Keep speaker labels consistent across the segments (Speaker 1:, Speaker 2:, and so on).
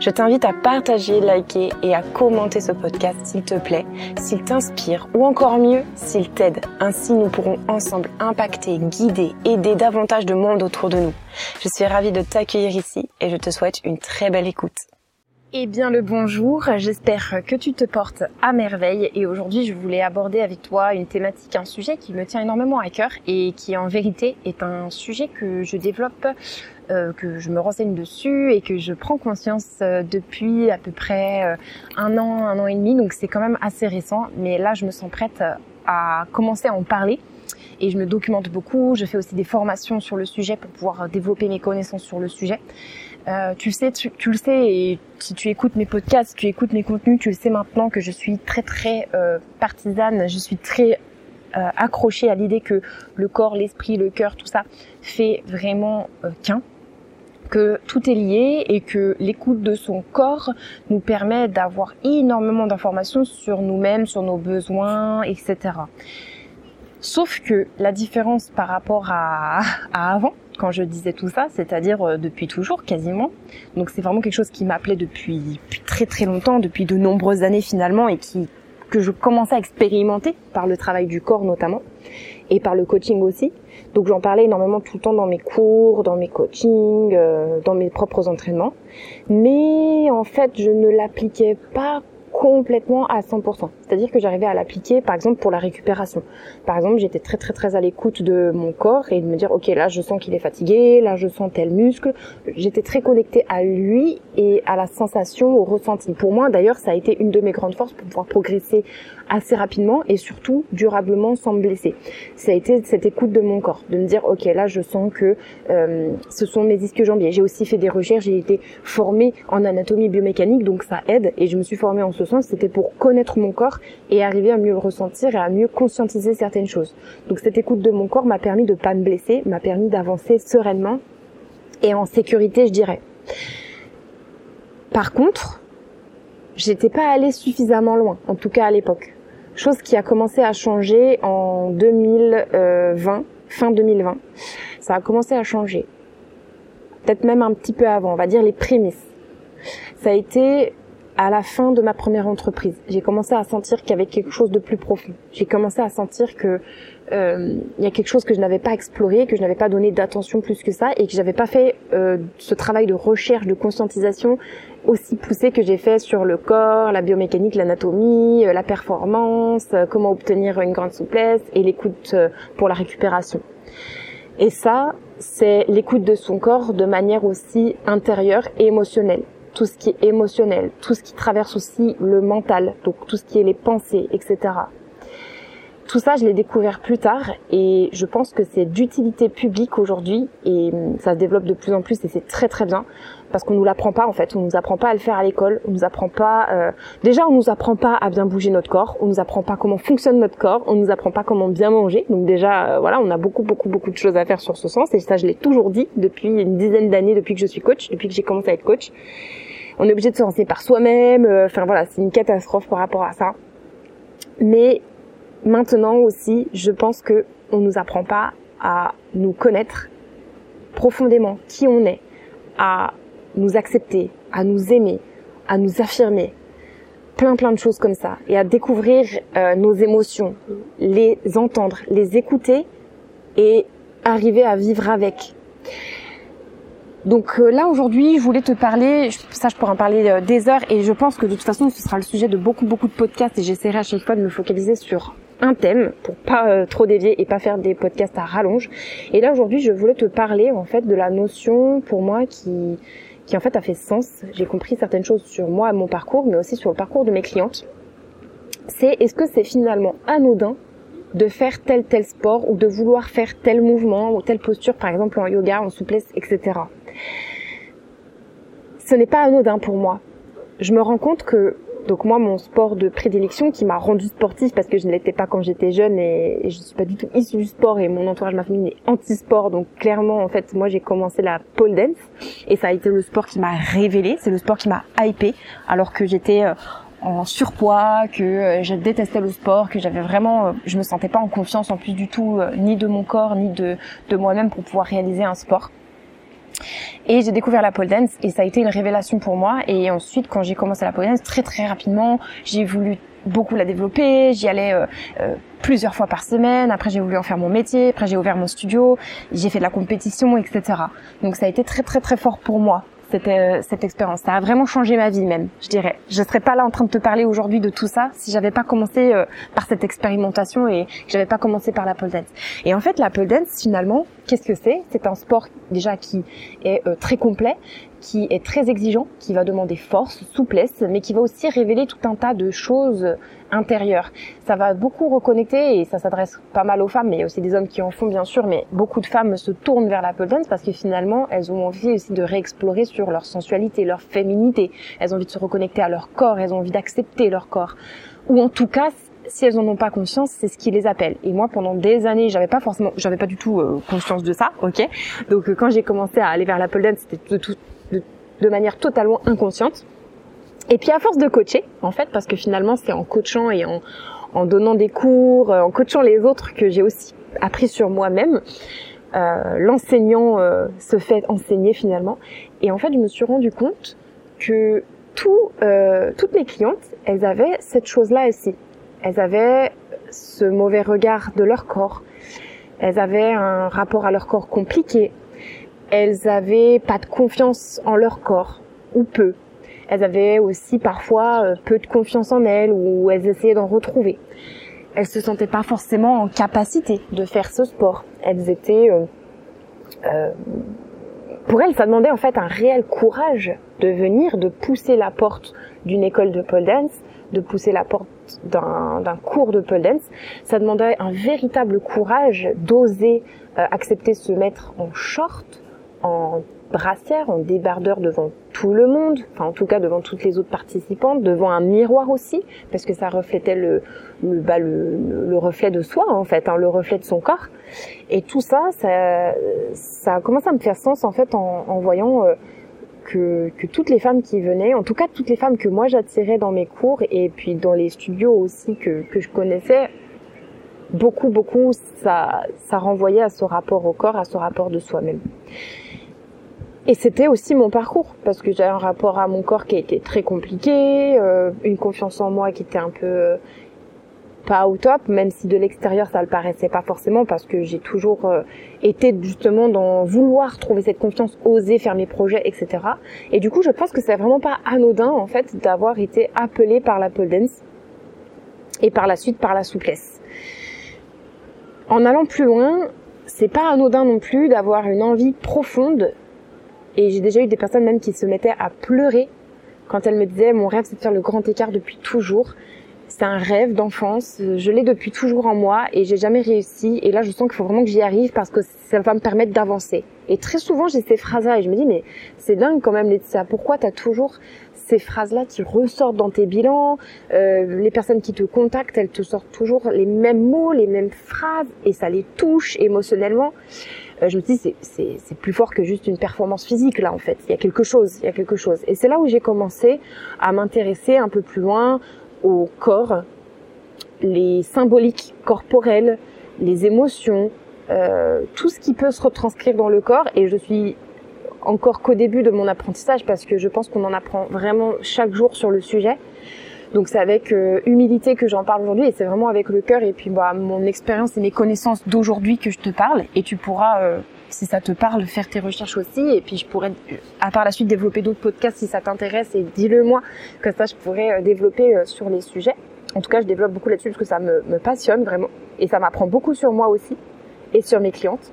Speaker 1: Je t'invite à partager, liker et à commenter ce podcast s'il te plaît, s'il t'inspire ou encore mieux, s'il t'aide. Ainsi, nous pourrons ensemble impacter, guider, aider davantage de monde autour de nous. Je suis ravie de t'accueillir ici et je te souhaite une très belle écoute. Eh bien le bonjour, j'espère que tu te portes à merveille. Et aujourd'hui je voulais aborder avec toi une thématique, un sujet qui me tient énormément à cœur et qui en vérité est un sujet que je développe, euh, que je me renseigne dessus et que je prends conscience euh, depuis à peu près euh, un an, un an et demi, donc c'est quand même assez récent, mais là je me sens prête à commencer à en parler. Et je me documente beaucoup, je fais aussi des formations sur le sujet pour pouvoir développer mes connaissances sur le sujet. Euh, tu sais, tu, le sais, et si tu écoutes mes podcasts, si tu écoutes mes contenus, tu le sais maintenant que je suis très très euh, partisane, je suis très euh, accrochée à l'idée que le corps, l'esprit, le cœur, tout ça fait vraiment qu'un que tout est lié et que l'écoute de son corps nous permet d'avoir énormément d'informations sur nous-mêmes, sur nos besoins, etc. Sauf que la différence par rapport à, avant, quand je disais tout ça, c'est-à-dire euh, depuis toujours quasiment. Donc c'est vraiment quelque chose qui m'appelait depuis, très très longtemps, depuis de nombreuses années finalement, et qui que je commençais à expérimenter par le travail du corps notamment, et par le coaching aussi. Donc j'en parlais énormément tout le temps dans mes cours, dans mes coachings, euh, dans mes propres entraînements. Mais en fait, je ne l'appliquais pas complètement à 100%. C'est-à-dire que j'arrivais à l'appliquer, par exemple, pour la récupération. Par exemple, j'étais très très très à l'écoute de mon corps et de me dire, ok, là je sens qu'il est fatigué, là je sens tel muscle. J'étais très connectée à lui et à la sensation, au ressenti. Pour moi, d'ailleurs, ça a été une de mes grandes forces pour pouvoir progresser assez rapidement et surtout durablement sans me blesser. Ça a été cette écoute de mon corps, de me dire, ok, là je sens que euh, ce sont mes ischio-jambiers. J'ai aussi fait des recherches, j'ai été formée en anatomie biomécanique, donc ça aide et je me suis formée en ce sens. C'était pour connaître mon corps et arriver à mieux le ressentir et à mieux conscientiser certaines choses. Donc cette écoute de mon corps m'a permis de pas me blesser, m'a permis d'avancer sereinement et en sécurité, je dirais. Par contre, j'étais pas allée suffisamment loin, en tout cas à l'époque. Chose qui a commencé à changer en 2020, fin 2020. Ça a commencé à changer. Peut-être même un petit peu avant, on va dire les prémices. Ça a été à la fin de ma première entreprise. J'ai commencé à sentir qu'il y avait quelque chose de plus profond. J'ai commencé à sentir que euh, y a quelque chose que je n'avais pas exploré, que je n'avais pas donné d'attention plus que ça, et que j'avais pas fait euh, ce travail de recherche, de conscientisation aussi poussé que j'ai fait sur le corps, la biomécanique, l'anatomie, euh, la performance, euh, comment obtenir une grande souplesse et l'écoute euh, pour la récupération. Et ça, c'est l'écoute de son corps de manière aussi intérieure et émotionnelle tout ce qui est émotionnel, tout ce qui traverse aussi le mental, donc tout ce qui est les pensées, etc. Tout ça, je l'ai découvert plus tard et je pense que c'est d'utilité publique aujourd'hui et hum, ça se développe de plus en plus et c'est très très bien parce qu'on nous l'apprend pas en fait, on nous apprend pas à le faire à l'école, on nous apprend pas euh, déjà on nous apprend pas à bien bouger notre corps, on nous apprend pas comment fonctionne notre corps, on nous apprend pas comment bien manger. Donc déjà euh, voilà, on a beaucoup beaucoup beaucoup de choses à faire sur ce sens et ça je l'ai toujours dit depuis une dizaine d'années depuis que je suis coach, depuis que j'ai commencé à être coach on est obligé de se renseigner par soi-même. Euh, enfin voilà, c'est une catastrophe par rapport à ça. Mais maintenant aussi, je pense que on nous apprend pas à nous connaître profondément qui on est, à nous accepter, à nous aimer, à nous affirmer, plein plein de choses comme ça, et à découvrir euh, nos émotions, les entendre, les écouter et arriver à vivre avec. Donc euh, là aujourd'hui, je voulais te parler, ça je pourrais en parler euh, des heures et je pense que de toute façon ce sera le sujet de beaucoup beaucoup de podcasts et j'essaierai à chaque fois de me focaliser sur un thème pour pas euh, trop dévier et pas faire des podcasts à rallonge. Et là aujourd'hui, je voulais te parler en fait de la notion pour moi qui qui en fait a fait sens. J'ai compris certaines choses sur moi, mon parcours, mais aussi sur le parcours de mes clientes. C'est est-ce que c'est finalement anodin de faire tel tel sport ou de vouloir faire tel mouvement ou telle posture, par exemple en yoga, en souplesse, etc. Ce n'est pas anodin pour moi. Je me rends compte que donc moi, mon sport de prédilection qui m'a rendu sportif parce que je ne l'étais pas quand j'étais jeune et, je je suis pas du tout issue du sport et mon entourage, ma famille est anti-sport. Donc clairement, en fait, moi j'ai commencé la pole dance et ça a été le sport qui m'a révélé. C'est le sport qui m'a hypé alors que j'étais euh, en surpoids, que euh, je détestais le sport, que j'avais vraiment, euh, je me sentais pas en confiance en plus du tout, ni de mon corps, ni de, de moi-même pour pouvoir réaliser un sport. Et j'ai découvert la pole dance et ça a été une révélation pour moi. Et ensuite, quand j'ai commencé la pole dance, très très rapidement, j'ai voulu beaucoup la développer. J'y allais euh, euh, plusieurs fois par semaine. Après, j'ai voulu en faire mon métier. Après, j'ai ouvert mon studio. J'ai fait de la compétition, etc. Donc, ça a été très très très fort pour moi cette, euh, cette expérience. Ça a vraiment changé ma vie même, je dirais. Je serais pas là en train de te parler aujourd'hui de tout ça si j'avais pas commencé euh, par cette expérimentation et j'avais pas commencé par la pole dance. Et en fait, la pole dance, finalement, qu'est-ce que c'est? C'est un sport déjà qui est euh, très complet, qui est très exigeant, qui va demander force, souplesse, mais qui va aussi révéler tout un tas de choses intérieures. Ça va beaucoup reconnecter et ça s'adresse pas mal aux femmes, mais il y a aussi des hommes qui en font bien sûr, mais beaucoup de femmes se tournent vers la pole dance parce que finalement elles ont envie aussi de réexplorer sur leur sensualité, leur féminité. Elles ont envie de se reconnecter à leur corps, elles ont envie d'accepter leur corps. Ou en tout cas, si elles en ont pas conscience, c'est ce qui les appelle. Et moi, pendant des années, j'avais pas forcément, j'avais pas du tout euh, conscience de ça, ok? Donc euh, quand j'ai commencé à aller vers la pole c'était de manière totalement inconsciente. Et puis à force de coacher, en fait, parce que finalement c'est en coachant et en, donnant des cours, euh, en coachant les autres que j'ai aussi appris sur moi-même. L'enseignant se fait enseigner finalement. Et en fait, je me suis rendu compte que tout, toutes mes clientes, elles avaient cette chose-là aussi. Elles avaient ce mauvais regard de leur corps. Elles avaient un rapport à leur corps compliqué elles avaient pas de confiance en leur corps, ou peu. Elles avaient aussi parfois euh, peu de confiance en elles, ou elles essayaient d'en retrouver. Elles se sentaient pas forcément en capacité de faire ce sport. Elles étaient... Euh, euh, pour elles, ça demandait en fait un réel courage de venir, de pousser la porte d'une école de pole dance, de pousser la porte d'un cours de pole dance. Ça demandait un véritable courage d'oser accepter de se mettre en short, en brassière, en débardeur devant tout le monde, enfin en tout cas devant toutes les autres participantes, devant un miroir aussi, parce que ça reflétait le, le, bah, le, reflet de soi en fait, hein, le reflet de son corps. Et tout ça, ça, ça a à me faire sens en fait en, en voyant euh, que, toutes les femmes qui venaient, en tout cas toutes les femmes que moi j'attirais dans mes cours et puis dans les studios aussi que, que je connaissais, beaucoup, beaucoup, ça, ça renvoyait à ce rapport au corps, à ce rapport de soi-même. Et c'était aussi mon parcours, parce que j'avais un rapport à mon corps qui était très compliqué, euh, une confiance en moi qui était un peu pas au top, même si de l'extérieur ça le paraissait pas forcément, parce que j'ai toujours euh, été justement dans vouloir trouver cette confiance, oser faire mes projets, etc. Et du coup, je pense que c'est vraiment pas anodin en fait d'avoir été appelée par la pole dance et par la suite par la souplesse. En allant plus loin, c'est pas anodin non plus d'avoir une envie profonde et j'ai déjà eu des personnes même qui se mettaient à pleurer quand elles me disaient mon rêve c'est de faire le grand écart depuis toujours. C'est un rêve d'enfance, je l'ai depuis toujours en moi et j'ai jamais réussi. Et là, je sens qu'il faut vraiment que j'y arrive parce que ça va me permettre d'avancer. Et très souvent, j'ai ces phrases-là et je me dis mais c'est dingue quand même Laetitia. Pourquoi t'as toujours ces phrases-là qui ressortent dans tes bilans? Euh, Les personnes qui te contactent, elles te sortent toujours les mêmes mots, les mêmes phrases et ça les touche émotionnellement. Euh, je me dis c'est c'est plus fort que juste une performance physique là en fait. Il y a quelque chose, il y a quelque chose. Et c'est là où j'ai commencé à m'intéresser un peu plus loin au corps, les symboliques corporelles, les émotions, euh, tout ce qui peut se retranscrire dans le corps. Et je suis encore qu'au début de mon apprentissage parce que je pense qu'on en apprend vraiment chaque jour sur le sujet. Donc c'est avec euh, humilité que j'en parle aujourd'hui et c'est vraiment avec le cœur et puis bah, mon expérience et mes connaissances d'aujourd'hui que je te parle et tu pourras, euh, si ça te parle, faire tes recherches aussi et puis je pourrais à part la suite développer d'autres podcasts si ça t'intéresse et dis-le moi, que ça je pourrais euh, développer sur les sujets. En tout cas, je développe beaucoup là-dessus parce que ça me, me passionne vraiment. Et ça m'apprend beaucoup sur moi aussi et sur mes clientes.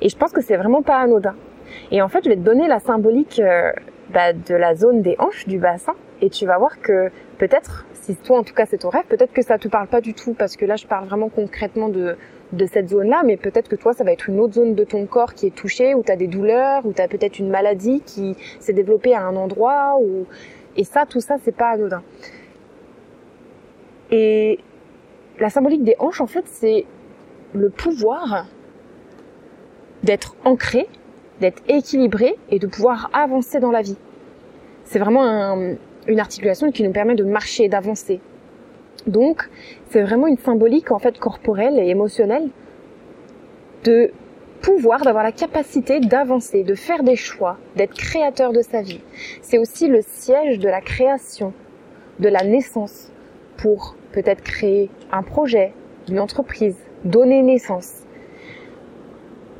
Speaker 1: Et je pense que c'est vraiment pas anodin. Et en fait, je vais te donner la symbolique euh, bah, de la zone des hanches du bassin. Et tu vas voir que peut-être, si toi en tout cas c'est ton rêve, peut-être que ça te parle pas du tout parce que là je parle vraiment concrètement de, de cette zone-là, mais peut-être que toi ça va être une autre zone de ton corps qui est touchée, où tu as des douleurs, où tu as peut-être une maladie qui s'est développée à un endroit, ou... et ça, tout ça, c'est pas anodin. Et la symbolique des hanches, en fait, c'est le pouvoir d'être ancré, d'être équilibré et de pouvoir avancer dans la vie. C'est vraiment une articulation qui nous permet de marcher, d'avancer. Donc, c'est vraiment une symbolique en fait corporelle et émotionnelle de pouvoir, d'avoir la capacité d'avancer, de faire des choix, d'être créateur de sa vie. C'est aussi le siège de la création, de la naissance, pour peut-être créer un projet, une entreprise, donner naissance.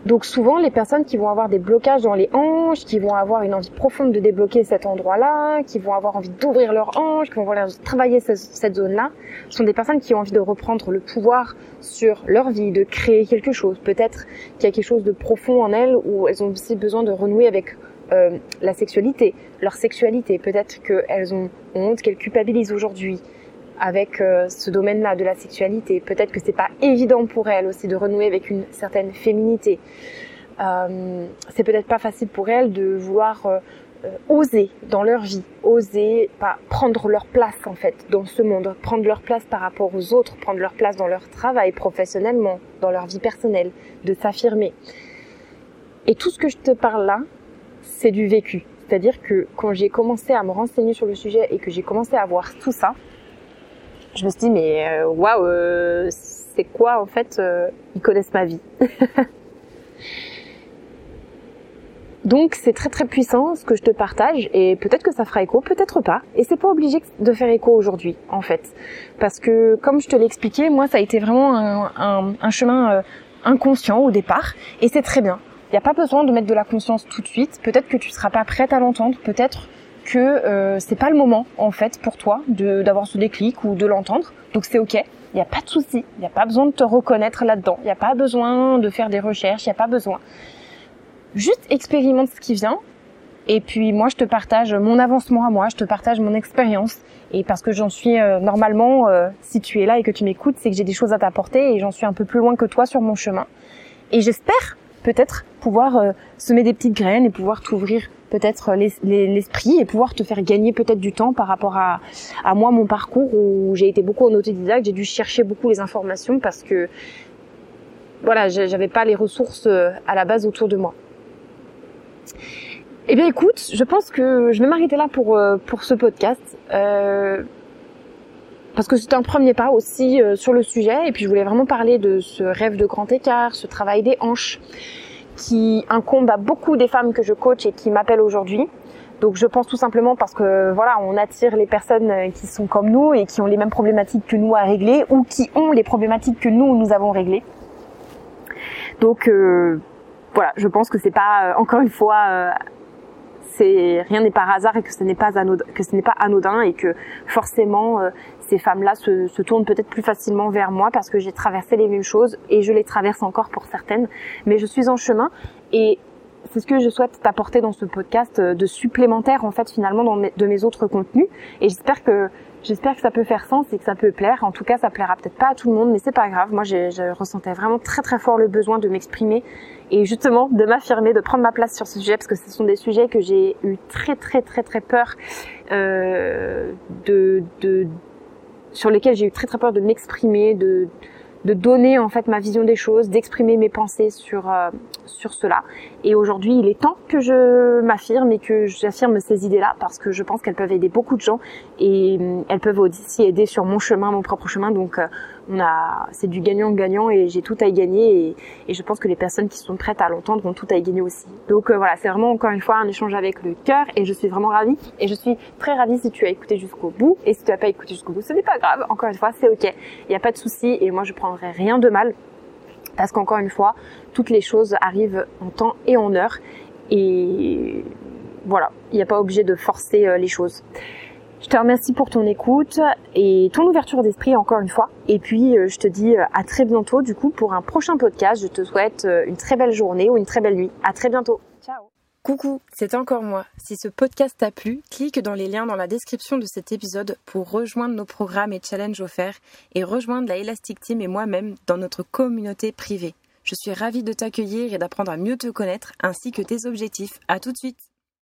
Speaker 1: Donc souvent, les personnes qui vont avoir des blocages dans les hanches, qui vont avoir une envie profonde de débloquer cet endroit-là, qui vont avoir envie d'ouvrir leurs hanches, qui vont vouloir travailler cette zone-là, sont des personnes qui ont envie de reprendre le pouvoir sur leur vie, de créer quelque chose. Peut-être qu'il y a quelque chose de profond en elles où elles ont aussi besoin de renouer avec euh, la sexualité, leur sexualité. Peut-être qu'elles ont honte, qu'elles culpabilisent aujourd'hui avec euh, ce domaine-là de la sexualité. Peut-être que c'est pas évident pour elles aussi de renouer avec une certaine féminité. Euh, c'est peut-être pas facile pour elles de vouloir euh, euh, oser dans leur vie, oser pas prendre leur place en fait dans ce monde, prendre leur place par rapport aux autres, prendre leur place dans leur travail professionnellement, dans leur vie personnelle, de s'affirmer. Et tout ce que je te parle là, c'est du vécu. C'est-à-dire que quand j'ai commencé à me renseigner sur le sujet et que j'ai commencé à voir tout ça, je me suis dit mais euh, waouh, euh, c'est quoi en fait euh, Ils connaissent ma vie. Donc c'est très très puissant ce que je te partage et peut-être que ça fera écho, peut-être pas. Et c'est pas obligé de faire écho aujourd'hui en fait, parce que comme je te l'ai expliqué, moi ça a été vraiment un, un, un chemin inconscient au départ et c'est très bien. Il n'y a pas besoin de mettre de la conscience tout de suite. Peut-être que tu seras pas prête à l'entendre. Peut-être que euh, c'est pas le moment en fait pour toi d'avoir ce déclic ou de l'entendre. Donc c'est ok, il n'y a pas de souci, il n'y a pas besoin de te reconnaître là-dedans, il n'y a pas besoin de faire des recherches, il n'y a pas besoin. Juste expérimente ce qui vient. Et puis moi je te partage mon avancement à moi, je te partage mon expérience. Et parce que j'en suis euh, normalement, euh, si tu es là et que tu m'écoutes, c'est que j'ai des choses à t'apporter et j'en suis un peu plus loin que toi sur mon chemin. Et j'espère peut-être pouvoir euh, semer des petites graines et pouvoir t'ouvrir peut-être l'esprit et pouvoir te faire gagner peut-être du temps par rapport à, à moi, mon parcours où j'ai été beaucoup en autodidacte, j'ai dû chercher beaucoup les informations parce que voilà, j'avais pas les ressources euh, à la base autour de moi. Eh bien écoute, je pense que je vais m'arrêter là pour, euh, pour ce podcast. Euh, parce que c'est un premier pas aussi sur le sujet et puis je voulais vraiment parler de ce rêve de grand écart, ce travail des hanches qui incombe à beaucoup des femmes que je coach et qui m'appellent aujourd'hui. Donc je pense tout simplement parce que voilà, on attire les personnes qui sont comme nous et qui ont les mêmes problématiques que nous à régler ou qui ont les problématiques que nous nous avons réglées. Donc euh, voilà, je pense que c'est pas euh, encore une fois euh, rien n'est par hasard et que ce n'est pas anodin, que ce n'est pas anodin et que forcément euh, ces femmes-là se, tournent peut-être plus facilement vers moi parce que j'ai traversé les mêmes choses et je les traverse encore pour certaines, mais je suis en chemin et c'est ce que je souhaite t'apporter dans ce podcast euh, de supplémentaire en fait finalement dans de mes autres contenus. Et j'espère que J'espère que ça peut faire sens et que ça peut plaire. En tout cas, ça plaira peut-être pas à tout le monde, mais c'est pas grave. Moi, je ressentais vraiment très très fort le besoin de m'exprimer et justement de m'affirmer, de prendre ma place sur ce sujet parce que ce sont des sujets que j'ai eu très très très très peur euh, de, de sur lesquels j'ai eu très très peur de m'exprimer, de de donner en fait ma vision des choses, d'exprimer mes pensées sur euh, sur cela. Et aujourd'hui, il est temps que je m'affirme et que j'affirme ces idées-là parce que je pense qu'elles peuvent aider beaucoup de gens et euh, elles peuvent aussi aider sur mon chemin, mon propre chemin. Donc euh, on a, c'est du gagnant-gagnant et j'ai tout à y gagner et, je pense que les personnes qui sont prêtes à l'entendre ont tout à y gagner aussi. Donc voilà, c'est vraiment encore une fois un échange avec le cœur et je suis vraiment ravie et je suis très ravie si tu as écouté jusqu'au bout et si tu n'as pas écouté jusqu'au bout, ce n'est pas grave. Encore une fois, c'est ok. Il n'y a pas de souci et moi je prendrai rien de mal parce qu'encore une fois, toutes les choses arrivent en temps et en heure. Et voilà, il n'y a pas obligé de forcer euh, les choses. Je te remercie pour ton écoute et ton ouverture d'esprit encore une fois. Et puis euh, je te dis euh, à très bientôt du coup pour un prochain podcast. Je te souhaite une très belle journée ou une très belle nuit. À très bientôt. Coucou, c'est encore moi. Si ce podcast t'a plu, clique dans les liens dans la description de cet épisode pour rejoindre nos programmes et challenges offerts et rejoindre la Elastic Team et moi-même dans notre communauté privée. Je suis ravie de t'accueillir et d'apprendre à mieux te connaître ainsi que tes objectifs. À tout de suite.